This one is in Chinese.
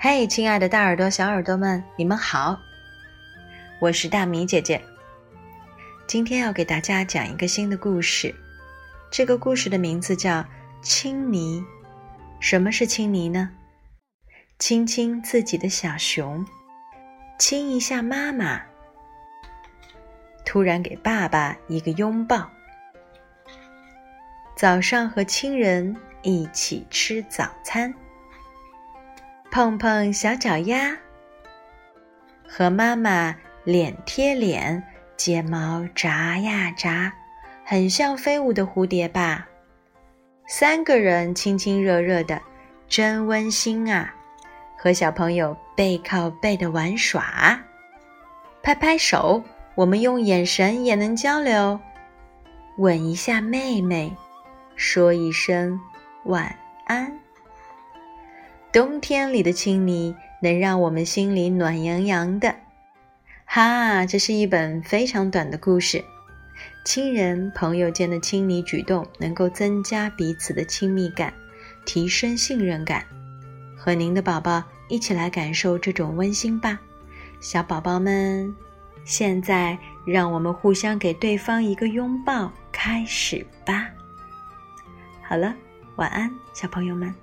嘿，亲爱的大耳朵、小耳朵们，你们好！我是大米姐姐。今天要给大家讲一个新的故事。这个故事的名字叫《亲昵》。什么是亲昵呢？亲亲自己的小熊，亲一下妈妈，突然给爸爸一个拥抱。早上和亲人一起吃早餐。碰碰小脚丫，和妈妈脸贴脸，睫毛眨呀眨，很像飞舞的蝴蝶吧？三个人亲亲热热的，真温馨啊！和小朋友背靠背的玩耍，拍拍手，我们用眼神也能交流，吻一下妹妹，说一声晚安。冬天里的亲昵能让我们心里暖洋洋的，哈！这是一本非常短的故事。亲人朋友间的亲昵举动能够增加彼此的亲密感，提升信任感。和您的宝宝一起来感受这种温馨吧，小宝宝们！现在让我们互相给对方一个拥抱，开始吧。好了，晚安，小朋友们。